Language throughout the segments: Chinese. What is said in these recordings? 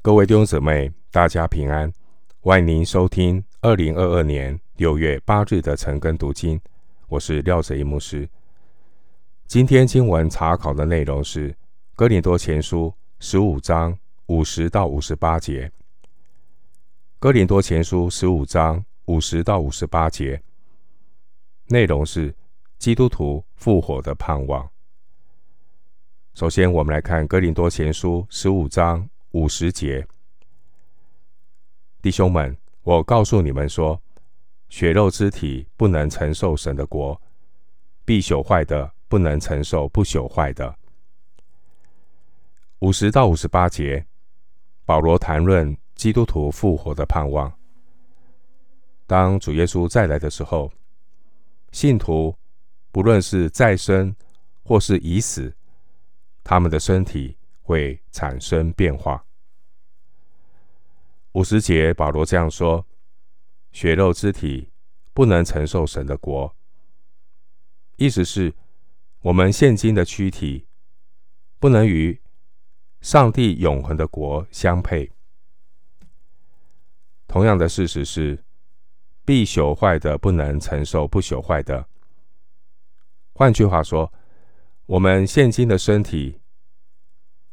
各位弟兄姊妹，大家平安！欢迎您收听二零二二年六月八日的晨更读经。我是廖哲一牧师。今天经文查考的内容是《哥林多前书》十五章五十到五十八节。《哥林多前书》十五章五十到五十八节内容是基督徒复活的盼望。首先，我们来看《哥林多前书》十五章。五十节，弟兄们，我告诉你们说，血肉之体不能承受神的国，必朽坏的不能承受不朽坏的。五十到五十八节，保罗谈论基督徒复活的盼望。当主耶稣再来的时候，信徒不论是再生或是已死，他们的身体。会产生变化。五十节，保罗这样说：“血肉之体不能承受神的国。”意思是，我们现今的躯体不能与上帝永恒的国相配。同样的事实是，必朽坏的不能承受不朽坏的。换句话说，我们现今的身体。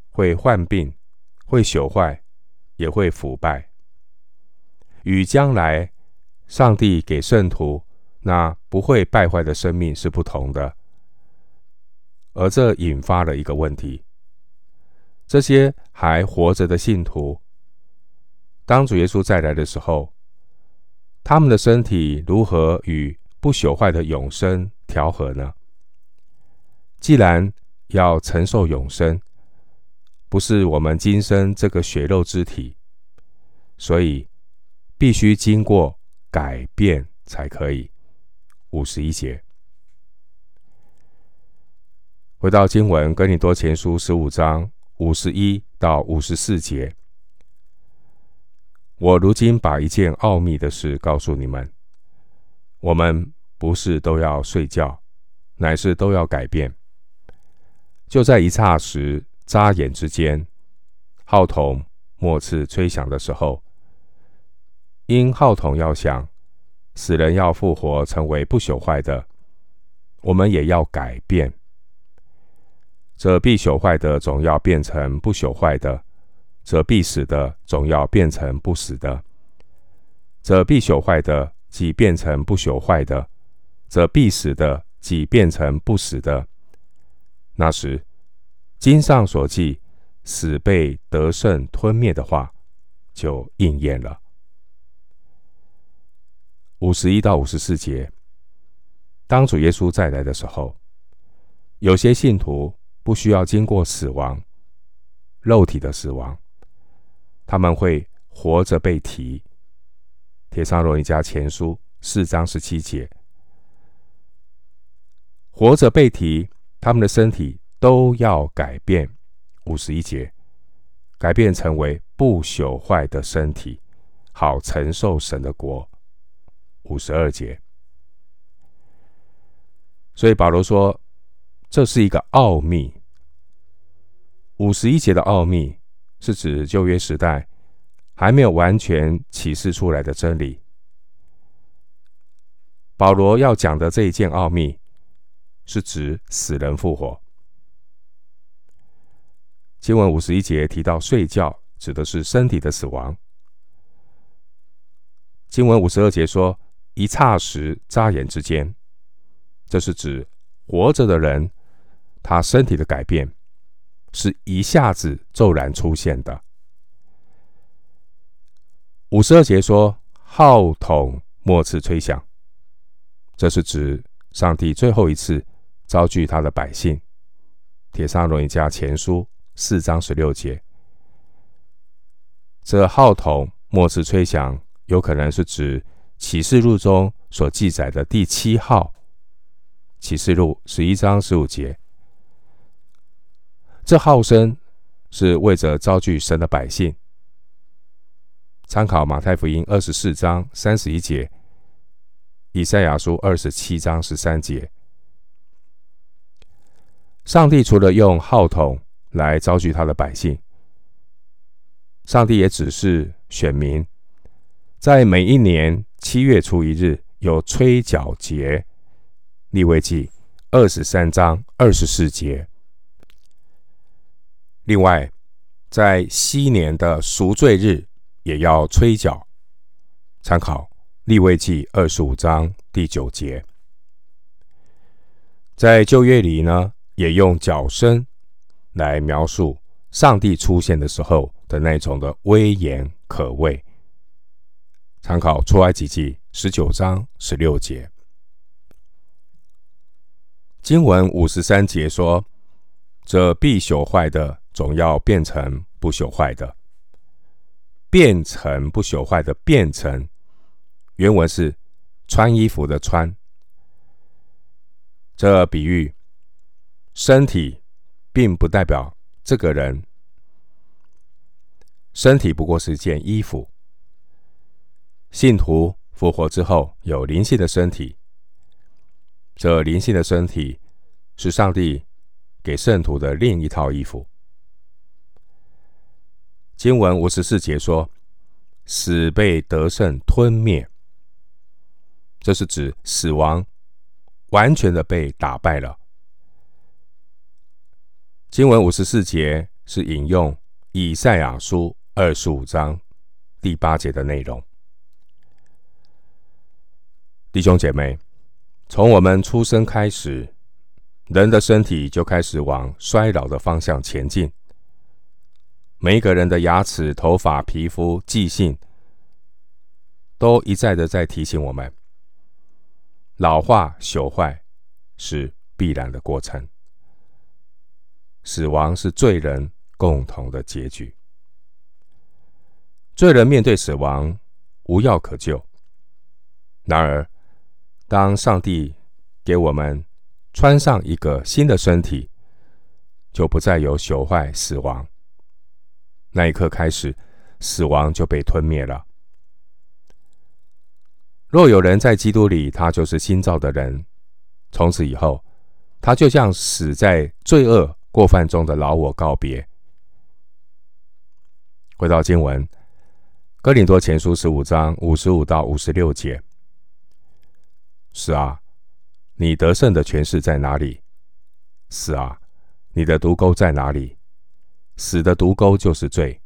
会患病，会朽坏，也会腐败。与将来上帝给圣徒那不会败坏的生命是不同的。而这引发了一个问题：这些还活着的信徒，当主耶稣再来的时候，他们的身体如何与不朽坏的永生调和呢？既然要承受永生，不是我们今生这个血肉之体，所以必须经过改变才可以。五十一节，回到经文《跟你多前书》十五章五十一到五十四节。我如今把一件奥秘的事告诉你们：我们不是都要睡觉，乃是都要改变。就在一刹时。眨眼之间，号筒末次吹响的时候，因号筒要响，死人要复活，成为不朽坏的，我们也要改变。这必朽坏的总要变成不朽坏的，这必死的总要变成不死的。这必朽坏的即变成不朽坏的，这必死的即变成不死的。那时。经上所记，死被得胜吞灭的话，就应验了。五十一到五十四节，当主耶稣再来的时候，有些信徒不需要经过死亡，肉体的死亡，他们会活着被提。铁上罗尼加前书四章十七节，活着被提，他们的身体。都要改变，五十一节，改变成为不朽坏的身体，好承受神的国。五十二节，所以保罗说，这是一个奥秘。五十一节的奥秘是指旧约时代还没有完全启示出来的真理。保罗要讲的这一件奥秘，是指死人复活。经文五十一节提到睡觉，指的是身体的死亡。经文五十二节说一刹时、眨眼之间，这是指活着的人，他身体的改变是一下子骤然出现的。五十二节说号筒末次吹响，这是指上帝最后一次召聚他的百姓。帖撒罗尼迦前书。四章十六节，这号筒末次吹响，有可能是指启示录中所记载的第七号。启示录十一章十五节，这号声是为着召聚神的百姓。参考马太福音二十四章三十一节，以赛亚书二十七章十三节。上帝除了用号筒，来召集他的百姓，上帝也只是选民，在每一年七月初一日有吹角节，利未记二十三章二十四节。另外，在昔年的赎罪日也要吹角，参考利未记二十五章第九节。在旧约里呢，也用角声来描述上帝出现的时候的那种的威严可畏。参考出埃及记十九章十六节。经文五十三节说：“这必朽坏的，总要变成不朽坏的。变成不朽坏的，变成原文是穿衣服的穿。这比喻身体，并不代表这个人。身体不过是件衣服。信徒复活之后，有灵性的身体。”这灵性的身体是上帝给圣徒的另一套衣服。经文五十四节说：“死被得胜吞灭。”这是指死亡完全的被打败了。经文五十四节是引用以赛亚书二十五章第八节的内容。弟兄姐妹。从我们出生开始，人的身体就开始往衰老的方向前进。每一个人的牙齿、头发、皮肤、记性，都一再的在提醒我们：老化、朽坏是必然的过程。死亡是罪人共同的结局。罪人面对死亡无药可救，然而，当上帝给我们穿上一个新的身体，就不再有朽坏、死亡。那一刻开始，死亡就被吞灭了。若有人在基督里，他就是新造的人。从此以后，他就像死在罪恶过犯中的老我告别。回到经文，《哥林多前书》十五章五十五到五十六节。是啊，你得胜的权势在哪里？是啊，你的毒钩在哪里？死的毒钩就是罪，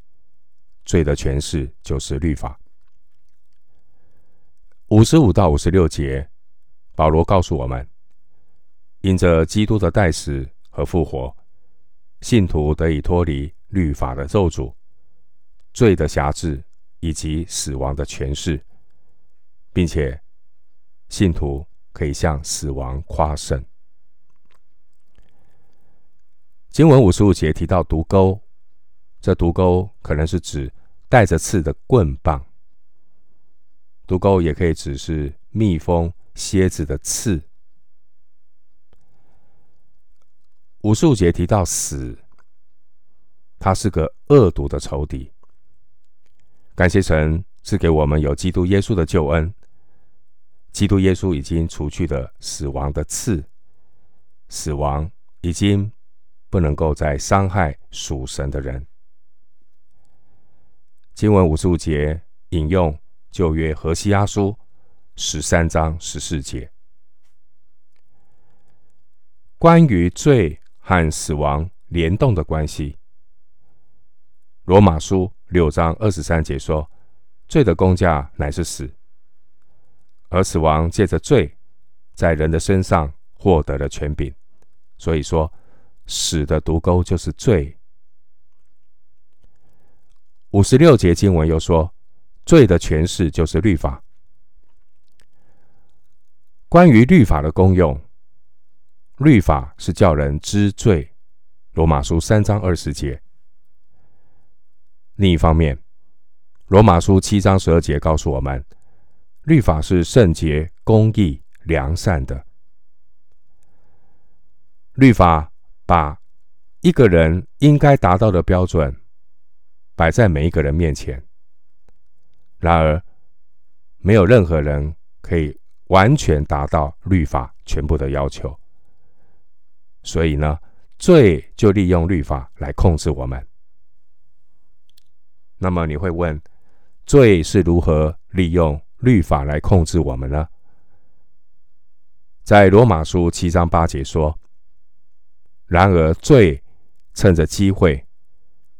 罪的权势就是律法。五十五到五十六节，保罗告诉我们：因着基督的代死和复活，信徒得以脱离律法的咒诅、罪的辖制以及死亡的权势，并且。信徒可以向死亡夸胜。经文五十五节提到毒钩，这毒钩可能是指带着刺的棍棒。毒钩也可以指是蜜蜂、蝎子的刺。五十五节提到死，它是个恶毒的仇敌。感谢神赐给我们有基督耶稣的救恩。基督耶稣已经除去了死亡的刺，死亡已经不能够再伤害属神的人。经文五十五节引用旧约何西阿书十三章十四节，关于罪和死亡联动的关系。罗马书六章二十三节说：“罪的工价乃是死。”而死亡借着罪，在人的身上获得了权柄，所以说，死的毒钩就是罪。五十六节经文又说，罪的权势就是律法。关于律法的功用，律法是叫人知罪。罗马书三章二十节。另一方面，罗马书七章十二节告诉我们。律法是圣洁、公义、良善的。律法把一个人应该达到的标准摆在每一个人面前。然而，没有任何人可以完全达到律法全部的要求。所以呢，罪就利用律法来控制我们。那么你会问，罪是如何利用律法来控制我们呢？在罗马书七章八节说：“然而罪趁着机会，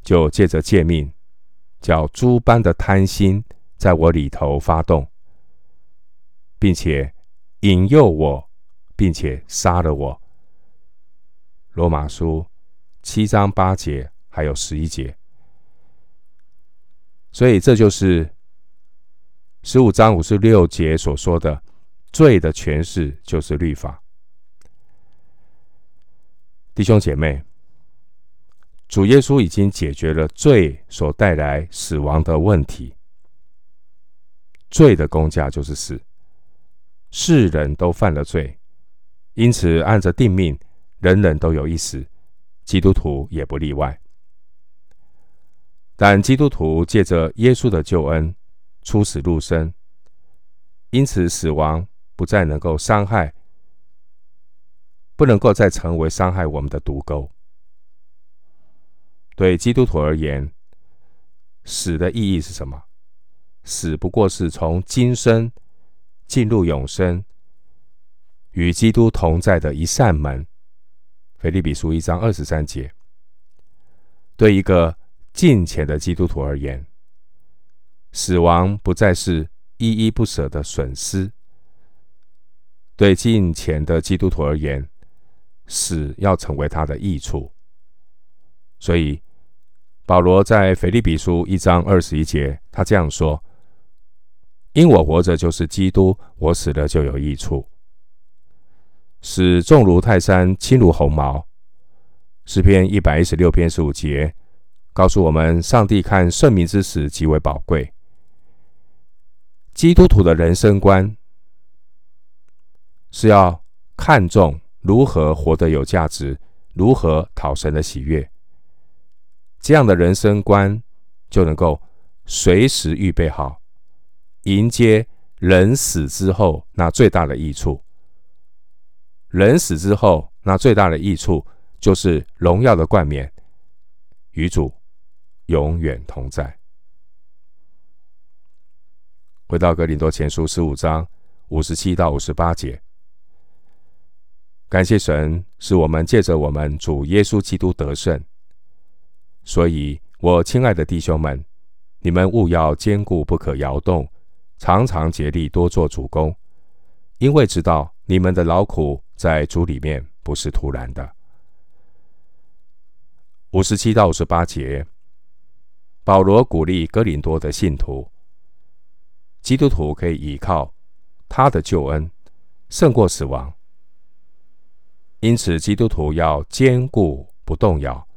就借着诫命，叫诸般的贪心在我里头发动，并且引诱我，并且杀了我。”罗马书七章八节还有十一节。所以这就是十五章五十六节所说的罪的诠释，就是律法。弟兄姐妹，主耶稣已经解决了罪所带来死亡的问题。罪的工价就是死，世人都犯了罪，因此按着定命，人人都有一死，基督徒也不例外。但基督徒借着耶稣的救恩，出死入生，因此死亡不再能够伤害，不能够再成为伤害我们的毒钩。对基督徒而言，死的意义是什么？死不过是从今生进入永生，与基督同在的一扇门。腓立比书一章二十三节，对一个。敬虔的基督徒而言，死亡不再是依依不舍的损失；对近前的基督徒而言，死要成为他的益处。所以，保罗在腓立比书一章二十一节，他这样说：“因我活着就是基督，我死了就有益处。死重如泰山，轻如鸿毛。”诗篇一百一十六篇十五节。告诉我们，上帝看圣民之死极为宝贵。基督徒的人生观是要看重如何活得有价值，如何讨神的喜悦。这样的人生观就能够随时预备好，迎接人死之后那最大的益处。人死之后那最大的益处就是荣耀的冠冕，与主。永远同在。回到哥林多前书十五章五十七到五十八节，感谢神，使我们借着我们主耶稣基督得胜。所以，我亲爱的弟兄们，你们务要坚固，不可摇动，常常竭力多做主工，因为知道你们的劳苦在主里面不是徒然的。五十七到五十八节。保罗鼓励哥林多的信徒，基督徒可以依靠他的救恩胜过死亡。因此，基督徒要坚固不动摇，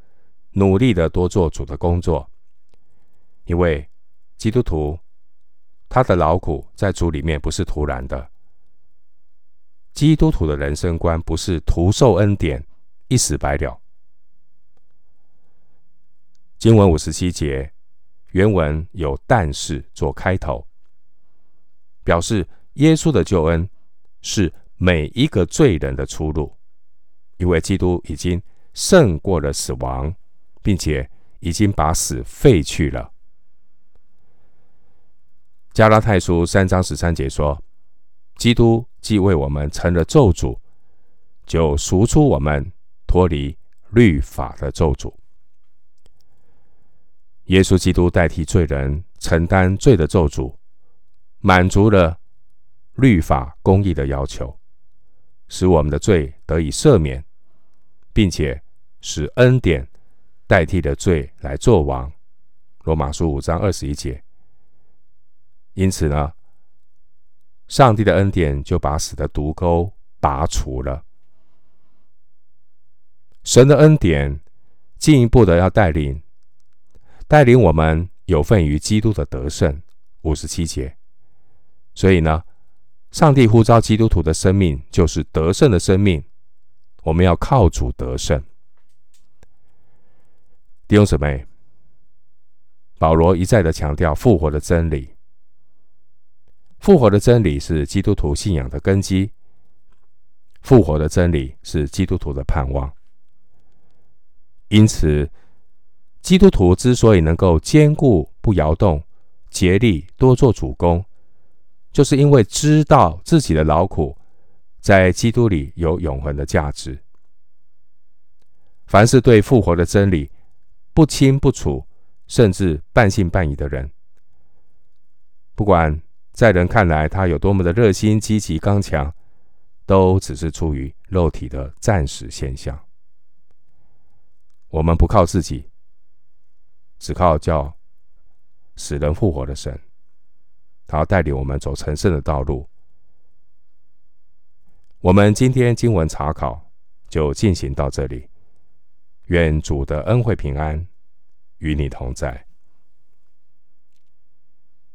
努力的多做主的工作，因为基督徒他的劳苦在主里面不是徒然的。基督徒的人生观不是徒受恩典，一死百了。经文五十七节。原文有“但是”做开头，表示耶稣的救恩是每一个罪人的出路，因为基督已经胜过了死亡，并且已经把死废去了。加拉太书三章十三节说：“基督既为我们成了咒诅，就赎出我们脱离律法的咒诅。”耶稣基督代替罪人承担罪的咒诅，满足了律法公义的要求，使我们的罪得以赦免，并且使恩典代替了罪来作王。罗马书五章二十一节。因此呢，上帝的恩典就把死的毒钩拔除了。神的恩典进一步的要带领。带领我们有份于基督的得胜，五十七节。所以呢，上帝呼召基督徒的生命就是得胜的生命。我们要靠主得胜。弟兄姊妹，保罗一再的强调复活的真理。复活的真理是基督徒信仰的根基。复活的真理是基督徒的盼望。因此。基督徒之所以能够坚固不摇动，竭力多做主工，就是因为知道自己的劳苦在基督里有永恒的价值。凡是对复活的真理不清不楚，甚至半信半疑的人，不管在人看来他有多么的热心、积极、刚强，都只是出于肉体的暂时现象。我们不靠自己，只靠叫死人复活的神，他要带领我们走成圣的道路。我们今天经文查考就进行到这里。愿主的恩惠平安与你同在。